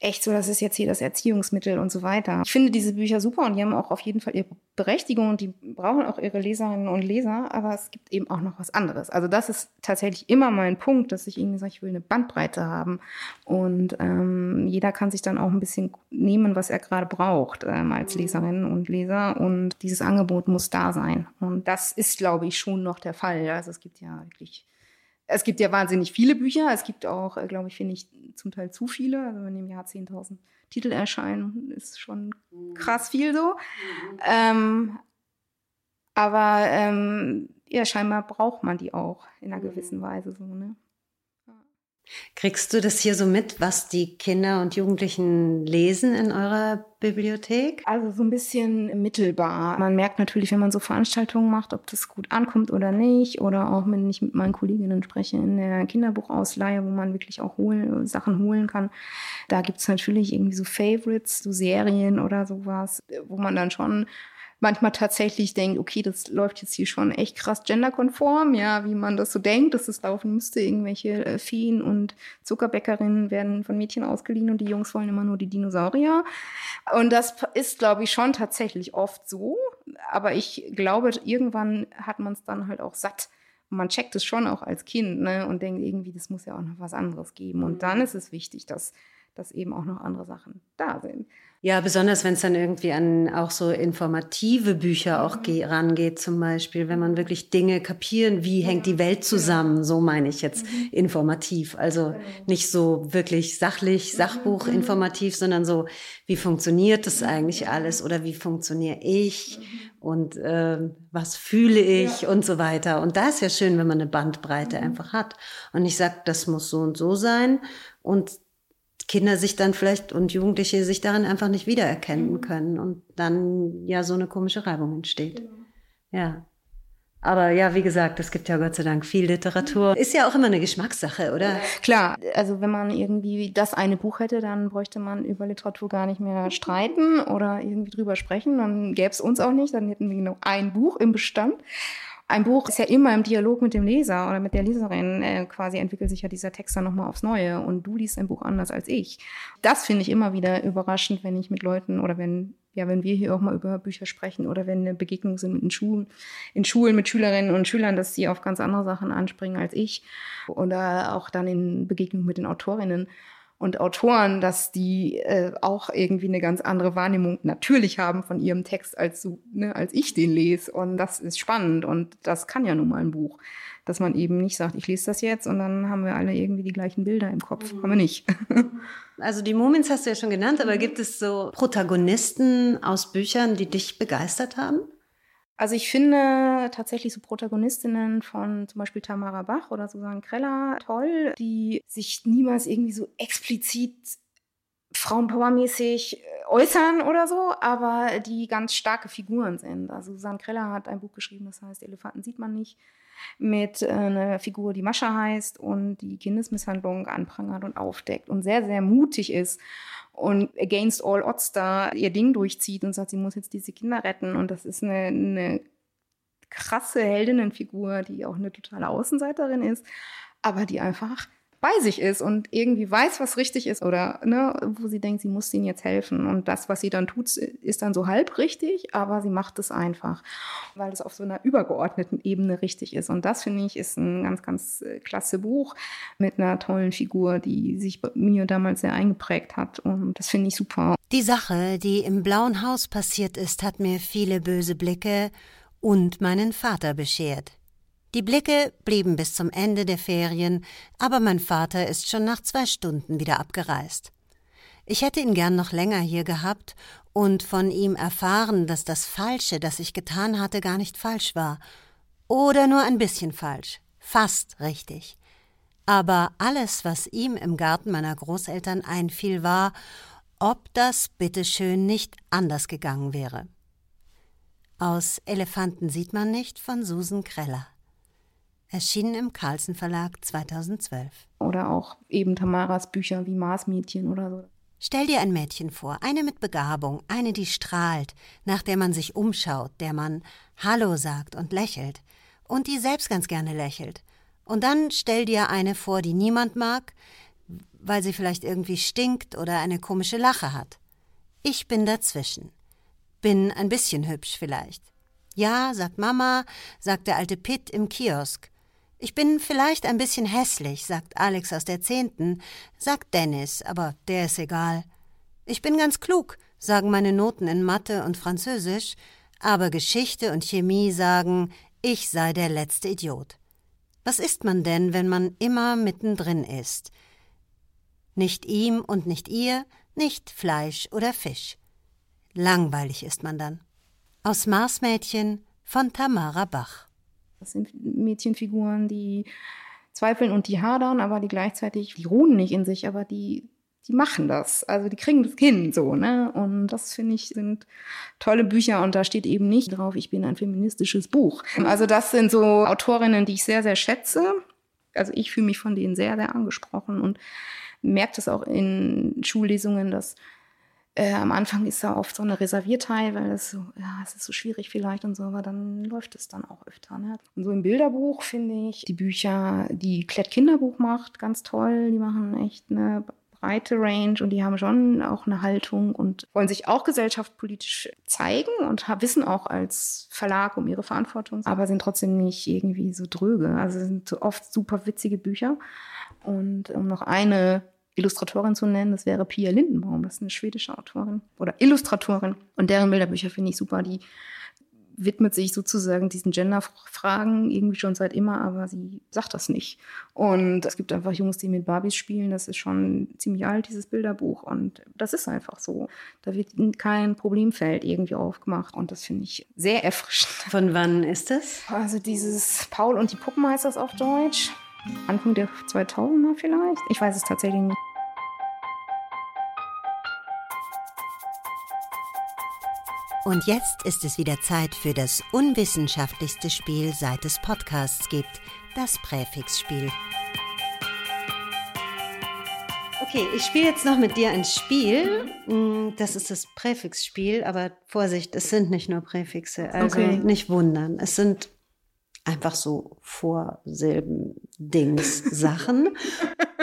echt so, das ist jetzt hier das Erziehungsmittel und so weiter. Ich finde diese Bücher super und die haben auch auf jeden Fall ihre Berechtigung und die brauchen auch ihre Leserinnen und Leser, aber es gibt eben auch noch was anderes. Also das ist tatsächlich immer mein Punkt, dass ich irgendwie sage, ich will eine Bandbreite haben und ähm, jeder kann sich dann auch ein bisschen nehmen, was er gerade braucht ähm, als mhm. Leserin und Leser und dieses Angebot muss da sein und das ist, glaube ich, schon noch der Fall. Also es gibt ja wirklich es gibt ja wahnsinnig viele Bücher. Es gibt auch, äh, glaube ich, finde ich, zum Teil zu viele. Also wenn im Jahr 10.000 Titel erscheinen, ist schon krass viel so. Ähm, aber ähm, ja, scheinbar braucht man die auch in einer mhm. gewissen Weise so, ne? Kriegst du das hier so mit, was die Kinder und Jugendlichen lesen in eurer Bibliothek? Also so ein bisschen mittelbar. Man merkt natürlich, wenn man so Veranstaltungen macht, ob das gut ankommt oder nicht. Oder auch wenn ich mit meinen Kolleginnen spreche in der Kinderbuchausleihe, wo man wirklich auch holen, Sachen holen kann. Da gibt es natürlich irgendwie so Favorites, so Serien oder sowas, wo man dann schon manchmal tatsächlich denkt, okay, das läuft jetzt hier schon echt krass genderkonform, ja, wie man das so denkt, dass es laufen müsste. Irgendwelche äh, Feen und Zuckerbäckerinnen werden von Mädchen ausgeliehen und die Jungs wollen immer nur die Dinosaurier. Und das ist, glaube ich, schon tatsächlich oft so. Aber ich glaube, irgendwann hat man es dann halt auch satt. man checkt es schon auch als Kind ne, und denkt irgendwie, das muss ja auch noch was anderes geben. Und dann ist es wichtig, dass, dass eben auch noch andere Sachen da sind. Ja, besonders wenn es dann irgendwie an auch so informative Bücher auch mhm. rangeht, zum Beispiel, wenn man wirklich Dinge kapieren, wie hängt die Welt zusammen, so meine ich jetzt mhm. informativ. Also genau. nicht so wirklich sachlich, mhm. Sachbuch informativ, sondern so, wie funktioniert das eigentlich alles oder wie funktioniere ich und äh, was fühle ich und so weiter. Und da ist ja schön, wenn man eine Bandbreite einfach hat. Und ich sage, das muss so und so sein. Und Kinder sich dann vielleicht und Jugendliche sich darin einfach nicht wiedererkennen mhm. können und dann ja so eine komische Reibung entsteht. Genau. Ja. Aber ja, wie gesagt, es gibt ja Gott sei Dank viel Literatur. Ist ja auch immer eine Geschmackssache, oder? Klar, also wenn man irgendwie das eine Buch hätte, dann bräuchte man über Literatur gar nicht mehr streiten oder irgendwie drüber sprechen. Dann gäbe es uns auch nicht, dann hätten wir genau ein Buch im Bestand ein Buch ist ja immer im Dialog mit dem Leser oder mit der Leserin. Äh, quasi entwickelt sich ja dieser Text dann nochmal aufs Neue und du liest ein Buch anders als ich. Das finde ich immer wieder überraschend, wenn ich mit Leuten oder wenn, ja, wenn wir hier auch mal über Bücher sprechen oder wenn eine Begegnung sind mit den Schulen, in Schulen mit Schülerinnen und Schülern, dass sie auf ganz andere Sachen anspringen als ich oder auch dann in Begegnung mit den Autorinnen. Und Autoren, dass die äh, auch irgendwie eine ganz andere Wahrnehmung natürlich haben von ihrem Text, als, ne, als ich den lese. Und das ist spannend und das kann ja nun mal ein Buch. Dass man eben nicht sagt, ich lese das jetzt und dann haben wir alle irgendwie die gleichen Bilder im Kopf. Mhm. Haben wir nicht. [LAUGHS] Also die Moments hast du ja schon genannt, aber gibt es so Protagonisten aus Büchern, die dich begeistert haben? Also ich finde tatsächlich so Protagonistinnen von zum Beispiel Tamara Bach oder Susanne Kreller toll, die sich niemals irgendwie so explizit Frauenpowermäßig äh, äußern oder so, aber die ganz starke Figuren sind. Also Susanne Kreller hat ein Buch geschrieben, das heißt Elefanten sieht man nicht, mit äh, einer Figur, die Mascha heißt und die Kindesmisshandlung anprangert und aufdeckt und sehr, sehr mutig ist und against all odds da ihr Ding durchzieht und sagt, sie muss jetzt diese Kinder retten. Und das ist eine, eine krasse Heldinnenfigur, die auch eine totale Außenseiterin ist, aber die einfach bei sich ist und irgendwie weiß, was richtig ist oder ne, wo sie denkt, sie muss ihnen jetzt helfen. Und das, was sie dann tut, ist dann so halb richtig, aber sie macht es einfach, weil es auf so einer übergeordneten Ebene richtig ist. Und das finde ich ist ein ganz, ganz äh, klasse Buch mit einer tollen Figur, die sich bei mir damals sehr eingeprägt hat. Und das finde ich super. Die Sache, die im Blauen Haus passiert ist, hat mir viele böse Blicke und meinen Vater beschert. Die Blicke blieben bis zum Ende der Ferien, aber mein Vater ist schon nach zwei Stunden wieder abgereist. Ich hätte ihn gern noch länger hier gehabt und von ihm erfahren, dass das Falsche, das ich getan hatte, gar nicht falsch war. Oder nur ein bisschen falsch. Fast richtig. Aber alles, was ihm im Garten meiner Großeltern einfiel, war, ob das bitteschön nicht anders gegangen wäre. Aus Elefanten sieht man nicht von Susan Kreller. Erschienen im Carlsen Verlag 2012. Oder auch eben Tamaras Bücher wie Marsmädchen oder so. Stell dir ein Mädchen vor, eine mit Begabung, eine, die strahlt, nach der man sich umschaut, der man Hallo sagt und lächelt und die selbst ganz gerne lächelt. Und dann stell dir eine vor, die niemand mag, weil sie vielleicht irgendwie stinkt oder eine komische Lache hat. Ich bin dazwischen. Bin ein bisschen hübsch vielleicht. Ja, sagt Mama, sagt der alte Pitt im Kiosk. Ich bin vielleicht ein bisschen hässlich, sagt Alex aus der Zehnten, sagt Dennis, aber der ist egal. Ich bin ganz klug, sagen meine Noten in Mathe und Französisch, aber Geschichte und Chemie sagen, ich sei der letzte Idiot. Was ist man denn, wenn man immer mittendrin ist? Nicht ihm und nicht ihr, nicht Fleisch oder Fisch. Langweilig ist man dann. Aus Marsmädchen von Tamara Bach. Das sind Mädchenfiguren, die zweifeln und die hadern, aber die gleichzeitig, die ruhen nicht in sich, aber die, die machen das. Also die kriegen das hin, so, ne? Und das finde ich sind tolle Bücher und da steht eben nicht drauf, ich bin ein feministisches Buch. Also das sind so Autorinnen, die ich sehr, sehr schätze. Also ich fühle mich von denen sehr, sehr angesprochen und merke das auch in Schullesungen, dass äh, am Anfang ist da oft so eine Reservierteil, weil es so, ja, es ist so schwierig vielleicht und so, aber dann läuft es dann auch öfter. Ne? Und so im Bilderbuch finde ich die Bücher, die Klett Kinderbuch macht, ganz toll. Die machen echt eine breite Range und die haben schon auch eine Haltung und wollen sich auch gesellschaftspolitisch zeigen und wissen auch als Verlag um ihre Verantwortung, aber sind trotzdem nicht irgendwie so dröge. Also sind oft super witzige Bücher. Und um noch eine Illustratorin zu nennen, das wäre Pia Lindenbaum. Das ist eine schwedische Autorin oder Illustratorin. Und deren Bilderbücher finde ich super. Die widmet sich sozusagen diesen Gender-Fragen irgendwie schon seit immer, aber sie sagt das nicht. Und es gibt einfach Jungs, die mit Barbies spielen. Das ist schon ziemlich alt, dieses Bilderbuch. Und das ist einfach so. Da wird kein Problemfeld irgendwie aufgemacht. Und das finde ich sehr erfrischend. Von wann ist das? Also dieses Paul und die Puppen heißt das auf Deutsch. Anfang der 2000er vielleicht. Ich weiß es tatsächlich nicht. Und jetzt ist es wieder Zeit für das unwissenschaftlichste Spiel, seit es Podcasts gibt, das Präfixspiel. Okay, ich spiele jetzt noch mit dir ein Spiel. Mm, das ist das Präfixspiel, aber Vorsicht, es sind nicht nur Präfixe, also okay. nicht wundern. Es sind einfach so Vorsilben, Dings, Sachen. [LAUGHS]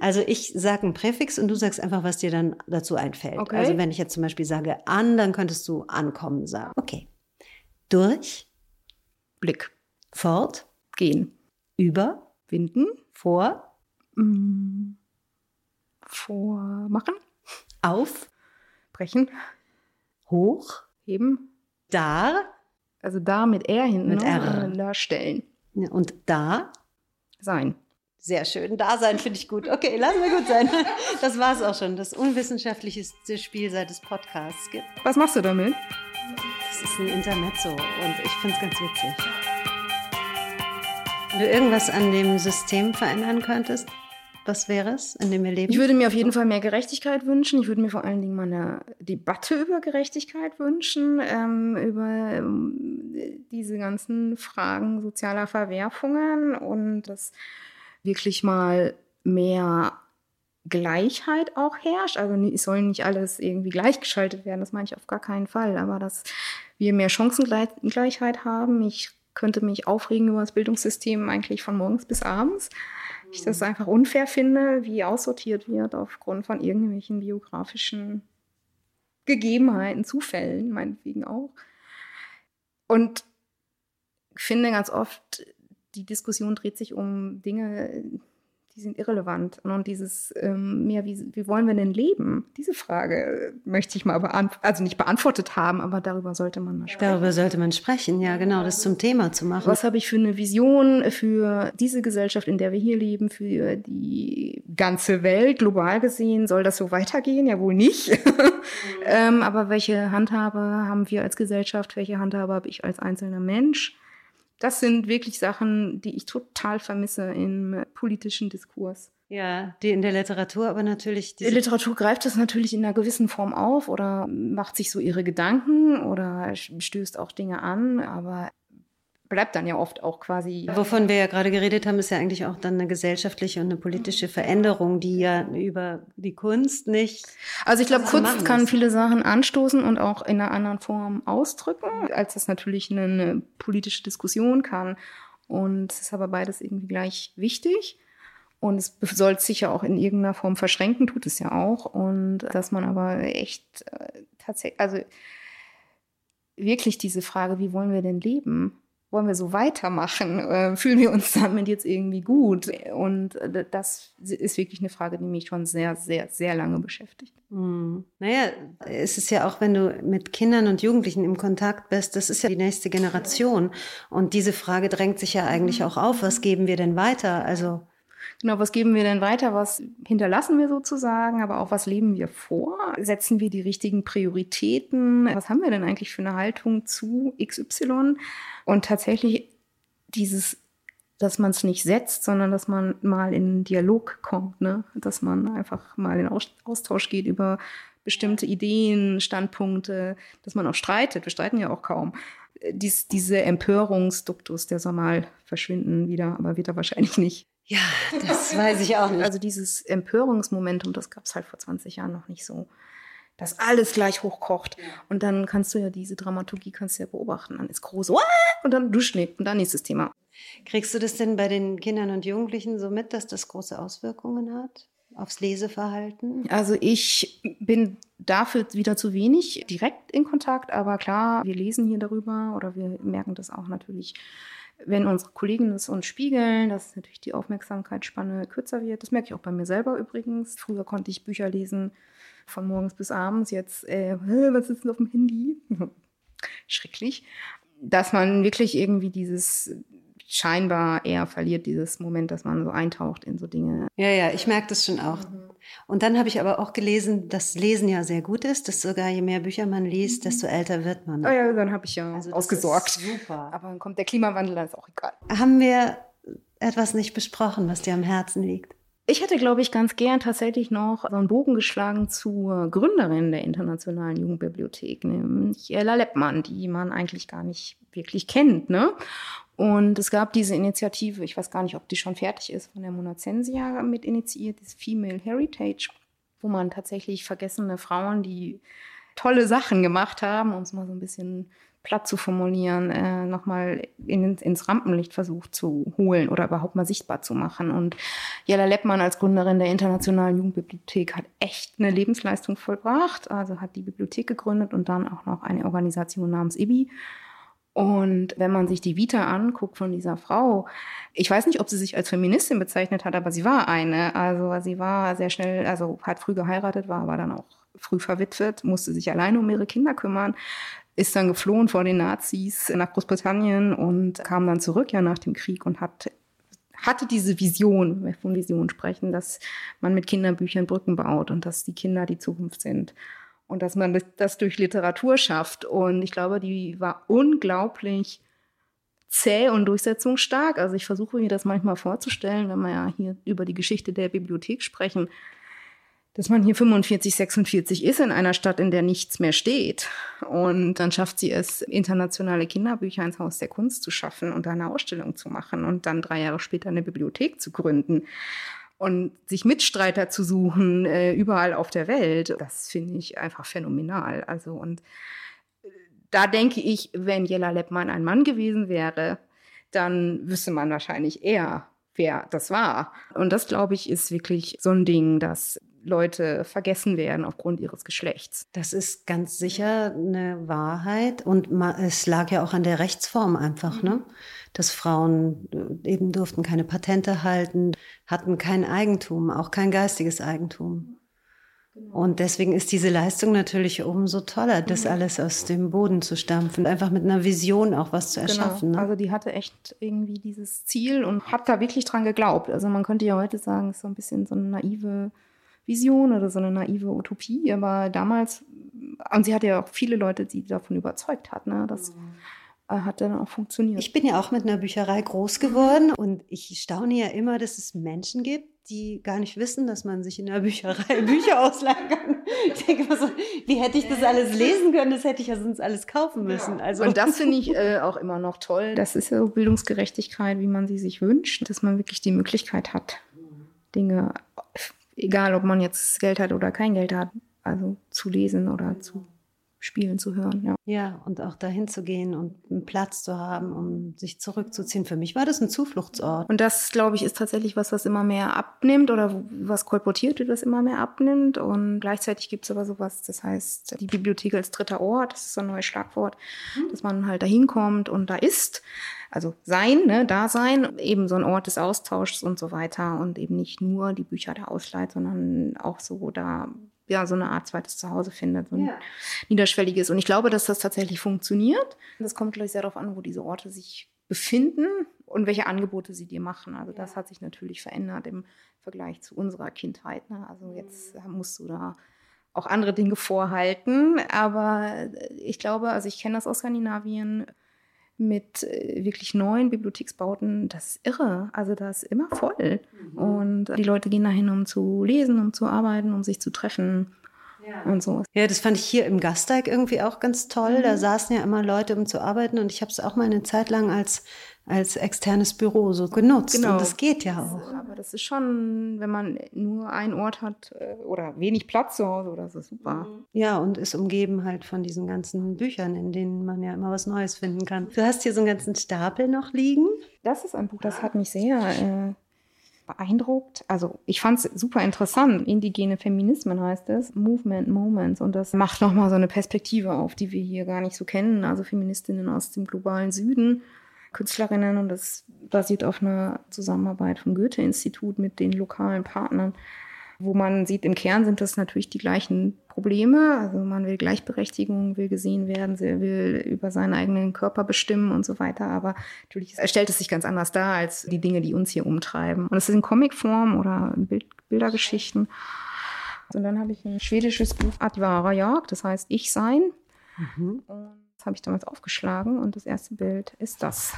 Also ich sage ein Präfix und du sagst einfach, was dir dann dazu einfällt. Okay. Also wenn ich jetzt zum Beispiel sage an, dann könntest du ankommen sagen. Okay. Durch. Blick. Fort. Gehen. Über. Winden. Vor. Mm. vormachen. Auf, Brechen, hoch, heben. da Also da mit R hinten. Mit ne? R. Äh, Da stellen. ja, und da. Sein. Sehr schön. Da sein finde ich gut. Okay, lassen wir gut sein. Das war es auch schon. Das unwissenschaftlichste Spiel, seit es Podcasts gibt. Was machst du damit? Das ist ein Intermezzo und ich finde es ganz witzig. Wenn du irgendwas an dem System verändern könntest, was wäre es, in dem wir leben? Ich würde mir auf jeden Fall mehr Gerechtigkeit wünschen. Ich würde mir vor allen Dingen mal eine Debatte über Gerechtigkeit wünschen, ähm, über ähm, diese ganzen Fragen sozialer Verwerfungen und dass wirklich mal mehr Gleichheit auch herrscht. Also es soll nicht alles irgendwie gleichgeschaltet werden, das meine ich auf gar keinen Fall, aber dass wir mehr Chancengleichheit haben. Ich könnte mich aufregen über das Bildungssystem eigentlich von morgens bis abends. Ich das einfach unfair finde, wie aussortiert wird aufgrund von irgendwelchen biografischen Gegebenheiten, Zufällen, meinetwegen auch. Und finde ganz oft, die Diskussion dreht sich um Dinge, die sind irrelevant. Und dieses ähm, mehr, wie, wie wollen wir denn leben? Diese Frage möchte ich mal beantworten, also nicht beantwortet haben, aber darüber sollte man mal sprechen. Darüber sollte man sprechen, ja, genau, das zum Thema zu machen. Was habe ich für eine Vision für diese Gesellschaft, in der wir hier leben, für die ganze Welt, global gesehen? Soll das so weitergehen? Ja, wohl nicht. [LAUGHS] ähm, aber welche Handhabe haben wir als Gesellschaft? Welche Handhabe habe ich als einzelner Mensch? Das sind wirklich Sachen, die ich total vermisse im politischen Diskurs. Ja, die in der Literatur aber natürlich Die Literatur greift das natürlich in einer gewissen Form auf oder macht sich so ihre Gedanken oder stößt auch Dinge an, aber bleibt dann ja oft auch quasi. Wovon wir ja gerade geredet haben, ist ja eigentlich auch dann eine gesellschaftliche und eine politische Veränderung, die ja über die Kunst nicht. Also ich glaube, Kunst kann ist. viele Sachen anstoßen und auch in einer anderen Form ausdrücken, als das natürlich eine, eine politische Diskussion kann. Und es ist aber beides irgendwie gleich wichtig. Und es soll es sicher auch in irgendeiner Form verschränken, tut es ja auch. Und dass man aber echt äh, tatsächlich, also wirklich diese Frage, wie wollen wir denn leben? Wollen wir so weitermachen? Äh, fühlen wir uns damit jetzt irgendwie gut? Und äh, das ist wirklich eine Frage, die mich schon sehr, sehr, sehr lange beschäftigt. Hm. Naja, es ist ja auch, wenn du mit Kindern und Jugendlichen im Kontakt bist, das ist ja die nächste Generation. Und diese Frage drängt sich ja eigentlich auch auf. Was geben wir denn weiter? Also, Genau, was geben wir denn weiter? Was hinterlassen wir sozusagen? Aber auch was leben wir vor? Setzen wir die richtigen Prioritäten? Was haben wir denn eigentlich für eine Haltung zu XY? Und tatsächlich dieses, dass man es nicht setzt, sondern dass man mal in Dialog kommt, ne? Dass man einfach mal in Aus- Austausch geht über bestimmte Ideen, Standpunkte, dass man auch streitet. Wir streiten ja auch kaum. Dies, diese Empörungsduktus, der soll mal verschwinden wieder, aber wird er wahrscheinlich nicht. Ja, [LAUGHS] das weiß ich auch nicht. Also dieses Empörungsmomentum, das gab es halt vor 20 Jahren noch nicht so. Dass alles gleich hochkocht. Und dann kannst du ja diese Dramaturgie kannst du ja beobachten. Dann ist groß, "Wah!" und dann Duschnick und dann nächstes Thema. Kriegst du das denn bei den Kindern und Jugendlichen so mit, dass das große Auswirkungen hat aufs Leseverhalten? Also ich bin dafür wieder zu wenig direkt in Kontakt, aber klar, wir lesen hier darüber oder wir merken das auch natürlich, wenn unsere Kollegen es uns spiegeln, dass natürlich die Aufmerksamkeitsspanne kürzer wird. Das merke ich auch bei mir selber übrigens. Früher konnte ich Bücher lesen von morgens bis abends, jetzt, äh, "Hä, was ist denn auf dem Handy? [LAUGHS] Schrecklich. Dass man wirklich irgendwie dieses scheinbar eher verliert, dieses Moment, dass man so eintaucht in so Dinge. Ja, ja, ich merke das schon auch. Und dann habe ich aber auch gelesen, dass Lesen ja sehr gut ist, dass sogar je mehr Bücher man liest, desto älter wird man. Oh ja, dann habe ich ja Also ausgesorgt. super. Aber dann kommt der Klimawandel, dann ist auch egal. Haben wir etwas nicht besprochen, was dir am Herzen liegt? Ich hätte, glaube ich, ganz gern tatsächlich noch so einen Bogen geschlagen zur Gründerin der Internationalen Jugendbibliothek, nämlich Ella Leppmann, die man eigentlich gar nicht wirklich kennt. Ne? Und es gab diese Initiative, ich weiß gar nicht, ob die schon fertig ist, von der Mona Zensia mit initiiert, das Female Heritage, wo man tatsächlich vergessene Frauen, die tolle Sachen gemacht haben, um es mal so ein bisschen platt zu formulieren, äh, nochmal in, ins Rampenlicht versucht zu holen oder überhaupt mal sichtbar zu machen. Und Jella Leppmann als Gründerin der Internationalen Jugendbibliothek hat echt eine Lebensleistung vollbracht, also hat die Bibliothek gegründet und dann auch noch eine Organisation namens IBI. Und wenn man sich die Vita anguckt von dieser Frau, ich weiß nicht, ob sie sich als Feministin bezeichnet hat, aber sie war eine. Also sie war sehr schnell, also hat früh geheiratet, war aber dann auch früh verwitwet, musste sich alleine um ihre Kinder kümmern, ist dann geflohen vor den Nazis nach Großbritannien und kam dann zurück ja nach dem Krieg und hat hatte diese Vision, wenn wir von Vision sprechen, dass man mit Kinderbüchern Brücken baut und dass die Kinder die Zukunft sind und dass man das durch Literatur schafft. Und ich glaube, die war unglaublich zäh und durchsetzungsstark. Also ich versuche mir das manchmal vorzustellen, wenn wir ja hier über die Geschichte der Bibliothek sprechen, dass man hier 45, 46 ist in einer Stadt, in der nichts mehr steht. Und dann schafft sie es, internationale Kinderbücher ins Haus der Kunst zu schaffen und da eine Ausstellung zu machen und dann drei Jahre später eine Bibliothek zu gründen und sich Mitstreiter zu suchen äh, überall auf der Welt, das finde ich einfach phänomenal. Also und äh, da denke ich, wenn Jella Leppmann ein Mann gewesen wäre, dann wüsste man wahrscheinlich eher, wer das war. Und das, glaube ich, ist wirklich so ein Ding, das Leute vergessen werden aufgrund ihres Geschlechts. Das ist ganz sicher eine Wahrheit und es lag ja auch an der Rechtsform einfach, ne? Dass Frauen äh, eben durften keine Patente halten, hatten kein Eigentum, auch kein geistiges Eigentum. Genau. Und deswegen ist diese Leistung natürlich umso toller, das mhm. alles aus dem Boden zu stampfen, einfach mit einer Vision auch was zu genau. erschaffen. Genau. Ne? Also die hatte echt irgendwie dieses Ziel und hat da wirklich dran geglaubt. Also man könnte ja heute sagen, es ist so ein bisschen so eine naive Vision oder so eine naive Utopie, aber damals, und sie hatte ja auch viele Leute, die davon überzeugt hat, ne? Das mhm. hat dann auch funktioniert. Ich bin ja auch mit einer Bücherei groß geworden und ich staune ja immer, dass es Menschen gibt, die gar nicht wissen, dass man sich in der Bücherei [LAUGHS] Bücher ausleihen kann. Ich denke immer so, wie hätte ich das alles lesen können? Das hätte ich ja sonst alles kaufen müssen. Also und das finde [LAUGHS] ich äh, auch immer noch toll. Das ist ja so Bildungsgerechtigkeit, wie man sie sich wünscht, dass man wirklich die Möglichkeit hat, Dinge egal ob man jetzt Geld hat oder kein Geld hat, also zu lesen oder zu spielen, zu hören. Ja, ja und auch dahin zu gehen und einen Platz zu haben, um sich zurückzuziehen. Für mich war das ein Zufluchtsort. Und das, glaube ich, ist tatsächlich was, was immer mehr abnimmt oder was kolportiert wird, was immer mehr abnimmt. Und gleichzeitig gibt es aber sowas, das heißt, die Bibliothek als dritter Ort, das ist so ein neues Schlagwort, mhm. dass man halt dahin kommt und da ist also sein, ne, Dasein, eben so ein Ort des Austauschs und so weiter und eben nicht nur die Bücher da ausleiht, sondern auch so da ja so eine Art zweites Zuhause findet, so ein ja. niederschwelliges. Und ich glaube, dass das tatsächlich funktioniert. Das kommt, glaube ich, sehr darauf an, wo diese Orte sich befinden und welche Angebote sie dir machen. Also das hat sich natürlich verändert im Vergleich zu unserer Kindheit. Ne? Also jetzt musst du da auch andere Dinge vorhalten. Aber ich glaube, also ich kenne das aus Skandinavien mit äh, wirklich neuen Bibliotheksbauten, das ist irre. Also das ist immer voll. Mhm. Und die Leute gehen dahin, um zu lesen, um zu arbeiten, um sich zu treffen. Ja. Und so. Ja, das fand ich hier im Gasteig irgendwie auch ganz toll. Mhm. Da saßen ja immer Leute, um zu arbeiten. Und ich habe es auch mal eine Zeit lang als als externes Büro so genutzt. Genau. Und das geht ja auch. Aber das ist schon, wenn man nur einen Ort hat äh, oder wenig Platz zu Hause, oder so super. Mhm. Ja, und ist umgeben halt von diesen ganzen Büchern, in denen man ja immer was Neues finden kann. Du hast hier so einen ganzen Stapel noch liegen. Das ist ein Buch, das hat mich sehr äh, beeindruckt. Also ich fand es super interessant. Indigene Feminismen heißt es. Movement Moments. Und das macht nochmal so eine Perspektive auf, die wir hier gar nicht so kennen. Also Feministinnen aus dem globalen Süden Künstlerinnen und das basiert auf einer Zusammenarbeit vom Goethe-Institut mit den lokalen Partnern, wo man sieht, im Kern sind das natürlich die gleichen Probleme. Also man will Gleichberechtigung, will gesehen werden, will über seinen eigenen Körper bestimmen und so weiter. Aber natürlich stellt es sich ganz anders dar als die Dinge, die uns hier umtreiben. Und es ist in Comicform oder Bild, Bildergeschichten. Und dann habe ich ein schwedisches Buch Advara Jagd, das heißt Ich Sein. Mhm. Und das habe ich damals aufgeschlagen und das erste Bild ist das.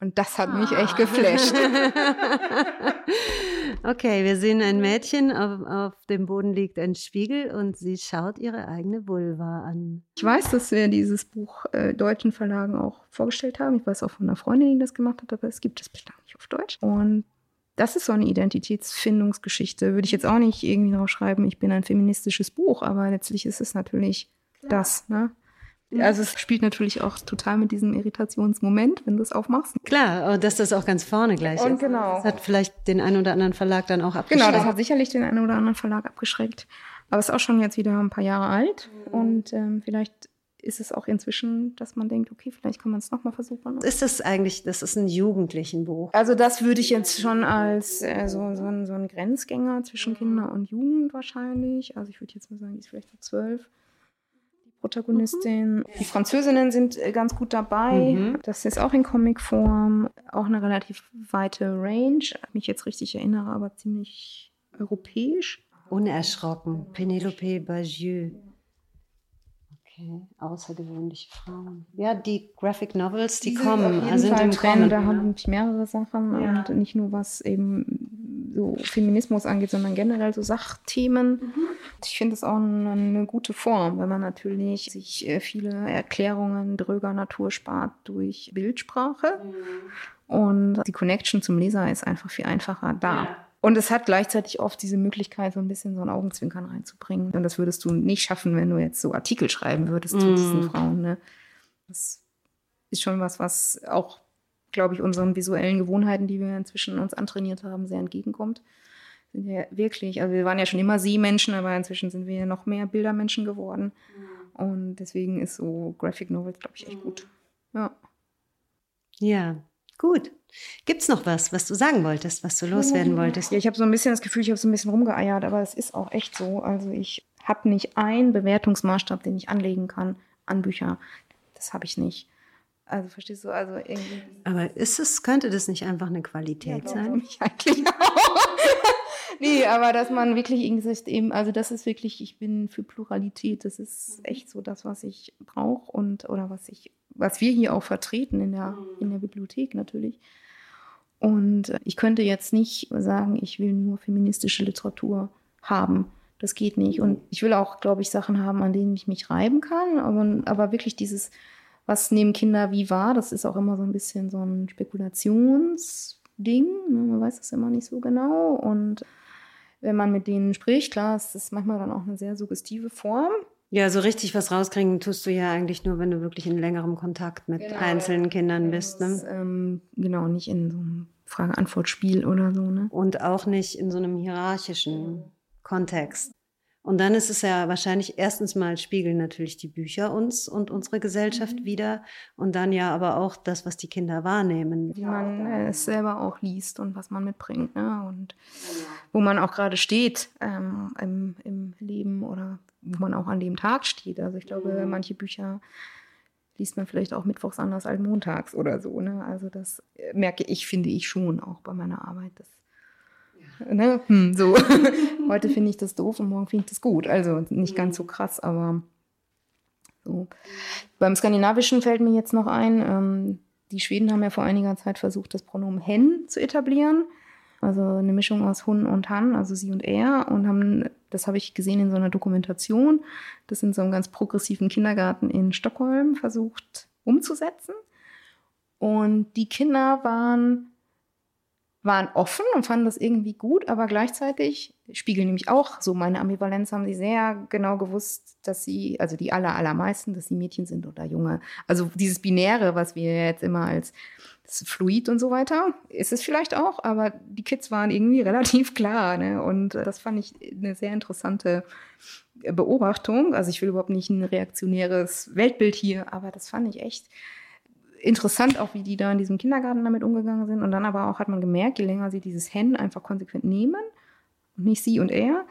Und das hat mich echt geflasht. [LAUGHS] okay, wir sehen ein Mädchen, auf, auf, dem Boden liegt ein Spiegel und sie schaut ihre eigene Vulva an. Ich weiß, dass wir dieses Buch äh, deutschen Verlagen auch vorgestellt haben. Ich weiß auch von einer Freundin, die das gemacht hat, aber es gibt es bislang nicht auf Deutsch. Und das ist so eine Identitätsfindungsgeschichte. Würde ich jetzt auch nicht irgendwie noch schreiben, ich bin ein feministisches Buch, aber letztlich ist es natürlich Klar. das. Ne? Mhm. Also es spielt natürlich auch total mit diesem Irritationsmoment, wenn du es aufmachst. Klar, dass das auch ganz vorne gleich und ist. Genau. Das hat vielleicht den einen oder anderen Verlag dann auch abgeschreckt. Genau, das hat sicherlich den einen oder anderen Verlag abgeschreckt. Aber es ist auch schon jetzt wieder ein paar Jahre alt. Mhm. Und ähm, vielleicht ist es auch inzwischen, dass man denkt, okay, vielleicht kann man es nochmal versuchen. Ist das eigentlich, das ist ein Jugendlichenbuch? Also das würde ich jetzt schon als äh, so, so, ein, so ein Grenzgänger zwischen Kinder und Jugend wahrscheinlich. Also ich würde jetzt mal sagen, die ist vielleicht so zwölf. Die Protagonistin. Mhm. Die Französinnen sind äh, ganz gut dabei. Mhm. Das ist auch in Comicform. Auch eine relativ weite Range. Wenn ich mich jetzt richtig erinnere, aber ziemlich europäisch. Unerschrocken. Penelope Bagieux. Okay, außergewöhnliche Frauen. Ja, die Graphic Novels, die, die kommen. also sind im Trend, da haben ich mehrere Sachen ja. und nicht nur was eben so Feminismus angeht, sondern generell so Sachthemen. Mhm. Ich finde es auch eine, eine, gute Form, wenn man natürlich sich äh, viele Erklärungen dröger Natur spart durch Bildsprache. Mhm. Und die Connection zum Leser ist einfach viel einfacher da. Ja. Und es hat gleichzeitig oft diese Möglichkeit, so ein bisschen so ein Augenzwinkern reinzubringen. Und das würdest du nicht schaffen, wenn du jetzt so Artikel schreiben würdest mm. zu diesen Frauen. Ne? Das ist schon was, was auch, glaube ich, unseren visuellen Gewohnheiten, die wir inzwischen uns antrainiert haben, sehr entgegenkommt. Sind wir wirklich, also wir waren ja schon immer Sehmenschen, aber inzwischen sind wir ja noch mehr Bildermenschen geworden. Mm. Und deswegen ist so Graphic Novels, glaube ich, echt gut. Ja. Ja, Gut. Gibt es noch was, was du sagen wolltest, was du loswerden wolltest? Ja, ich habe so ein bisschen das Gefühl, ich habe so ein bisschen rumgeeiert, aber es ist auch echt so. Also ich habe nicht einen Bewertungsmaßstab, den ich anlegen kann an Bücher. Das habe ich nicht. Also verstehst du, also irgendwie. Aber ist es, könnte das nicht einfach eine Qualität ja, sein? Mich eigentlich auch. [LAUGHS] nee, aber dass man wirklich irgendwie eben, also das ist wirklich, ich bin für Pluralität. Das ist echt so das, was ich brauche und oder was ich was wir hier auch vertreten in der, in der Bibliothek natürlich. Und ich könnte jetzt nicht sagen, ich will nur feministische Literatur haben. Das geht nicht. Und ich will auch, glaube ich, Sachen haben, an denen ich mich reiben kann. Aber, aber wirklich dieses, was nehmen Kinder wie wahr, das ist auch immer so ein bisschen so ein Spekulationsding. Ne? Man weiß das immer nicht so genau. Und wenn man mit denen spricht, klar, es ist manchmal dann auch eine sehr suggestive Form. Ja, so richtig was rauskriegen tust du ja eigentlich nur, wenn du wirklich in längerem Kontakt mit genau, einzelnen Kindern bist. Ne? ähm, genau, nicht in so einem Frage-Antwort-Spiel oder so. Ne? Und auch nicht in so einem hierarchischen Kontext. Und dann ist es ja wahrscheinlich erstens mal spiegeln natürlich die Bücher uns und unsere Gesellschaft mhm. wieder und dann ja aber auch das, was die Kinder wahrnehmen. Wie man äh, es selber auch liest und was man mitbringt ne? und wo man auch gerade steht ähm, im, im Leben oder wo man auch an dem Tag steht. Also ich glaube, mhm. manche Bücher liest man vielleicht auch mittwochs anders als montags oder so. Ne? Also das äh, merke ich, finde ich schon auch bei meiner Arbeit. Das, ja. Ne? hm, so. [LAUGHS] Heute finde ich das doof und morgen finde ich das gut. Also nicht ganz so krass, aber so. Beim Skandinavischen fällt mir jetzt noch ein, ähm, die Schweden haben ja vor einiger Zeit versucht, das Pronomen hen zu etablieren. Also eine Mischung aus Hun und Han, also sie und er, und haben, das habe ich gesehen in so einer Dokumentation, das in so einem ganz progressiven Kindergarten in Stockholm versucht umzusetzen. Und die Kinder waren waren offen und fanden das irgendwie gut, aber gleichzeitig spiegeln nämlich auch so meine Ambivalenz, haben sie sehr genau gewusst, dass sie, also die aller, allermeisten, dass sie Mädchen sind oder Junge. Also dieses Binäre, was wir jetzt immer als Fluid und so weiter, ist es vielleicht auch, aber die Kids waren irgendwie [LAUGHS] relativ klar. Ne? Und das fand ich eine sehr interessante Beobachtung. Also ich will überhaupt nicht ein reaktionäres Weltbild hier, aber das fand ich echt interessant auch, wie die da in diesem Kindergarten damit umgegangen sind. Und dann aber auch hat man gemerkt, je länger sie dieses Hen einfach konsequent nehmen und nicht sie und er,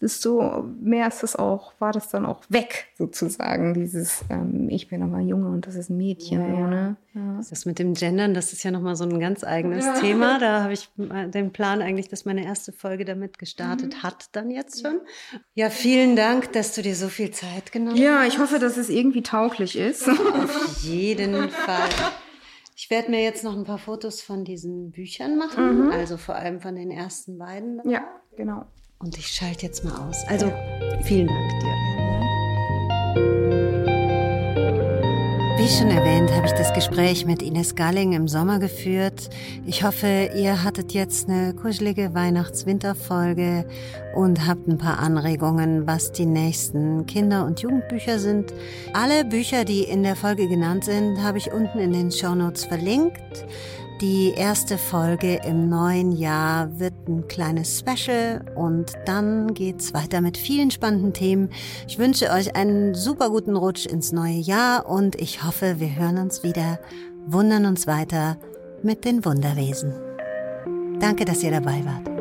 desto mehr ist das auch, war das dann auch weg, sozusagen, dieses ähm, Ich bin aber Junge und das ist ein Mädchen. Ja, so, ne? ja. Das mit dem Gendern, das ist ja nochmal so ein ganz eigenes ja. Thema. [LAUGHS] Da habe ich den Plan eigentlich, dass meine erste Folge damit gestartet mhm. hat, dann jetzt schon. Ja, vielen Dank, dass du dir so viel Zeit genommen hast. Ja, ich hoffe, dass es irgendwie tauglich ist. Auf jeden Fall. Ich werde mir jetzt noch ein paar Fotos von diesen Büchern machen, mhm. also vor allem von den ersten beiden. Ja, genau. Und ich schalte jetzt mal aus. Also vielen Dank dir. Wie schon erwähnt, habe ich das Gespräch mit Ines Galling im Sommer geführt. Ich hoffe, ihr hattet jetzt eine kuschelige Weihnachts-Winterfolge und habt ein paar Anregungen, was die nächsten Kinder- und Jugendbücher sind. Alle Bücher, die in der Folge genannt sind, habe ich unten in den Shownotes verlinkt. Die erste Folge im neuen Jahr wird ein kleines Special und dann geht's weiter mit vielen spannenden Themen. Ich wünsche euch einen super guten Rutsch ins neue Jahr und ich hoffe, wir hören uns wieder, wundern uns weiter mit den Wunderwesen. Danke, dass ihr dabei wart.